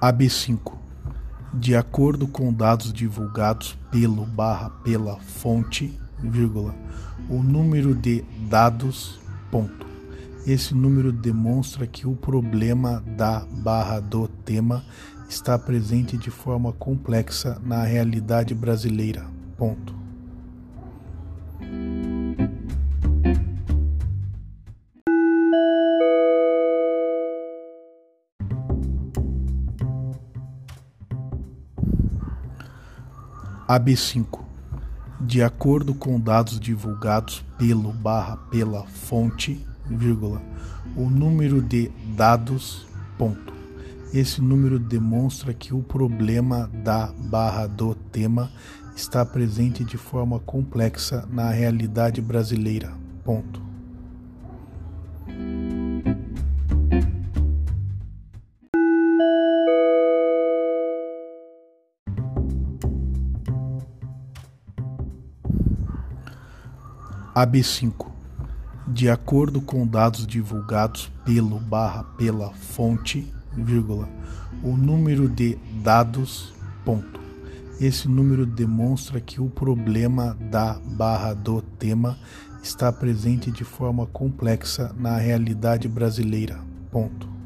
AB5. De acordo com dados divulgados pelo barra pela fonte, vírgula, o número de dados, ponto. Esse número demonstra que o problema da barra do tema está presente de forma complexa na realidade brasileira, ponto. AB5. De acordo com dados divulgados pelo barra pela fonte, vírgula, o número de dados, ponto. Esse número demonstra que o problema da barra do tema está presente de forma complexa na realidade brasileira, ponto. AB5. De acordo com dados divulgados pelo barra pela fonte, vírgula, o número de dados, ponto. Esse número demonstra que o problema da barra do tema está presente de forma complexa na realidade brasileira, ponto.